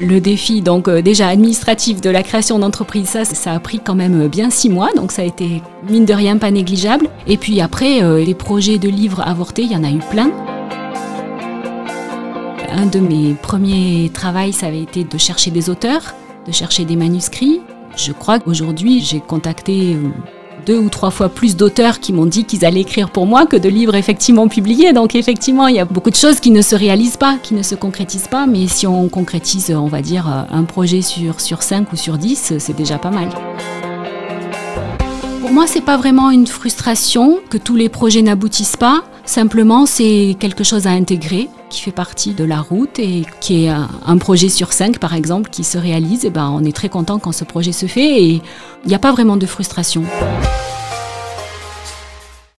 Le défi, donc euh, déjà administratif de la création d'entreprise, ça, ça a pris quand même bien six mois, donc ça a été mine de rien pas négligeable. Et puis après, euh, les projets de livres avortés, il y en a eu plein. Un de mes premiers travaux, ça avait été de chercher des auteurs, de chercher des manuscrits. Je crois qu'aujourd'hui, j'ai contacté euh, deux ou trois fois plus d'auteurs qui m'ont dit qu'ils allaient écrire pour moi que de livres effectivement publiés. Donc effectivement, il y a beaucoup de choses qui ne se réalisent pas, qui ne se concrétisent pas. Mais si on concrétise, on va dire, un projet sur, sur 5 ou sur 10, c'est déjà pas mal. Pour moi, c'est pas vraiment une frustration que tous les projets n'aboutissent pas. Simplement, c'est quelque chose à intégrer qui fait partie de la route et qui est un projet sur cinq, par exemple, qui se réalise. Et ben, on est très content quand ce projet se fait et il n'y a pas vraiment de frustration.